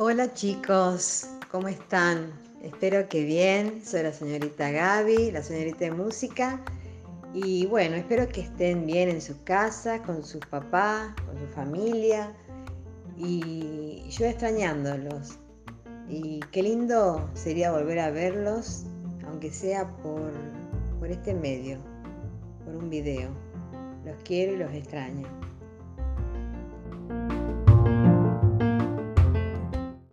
Hola chicos, ¿cómo están? Espero que bien. Soy la señorita Gaby, la señorita de música. Y bueno, espero que estén bien en sus casas, con sus papás, con su familia. Y yo extrañándolos. Y qué lindo sería volver a verlos, aunque sea por, por este medio, por un video. Los quiero y los extraño.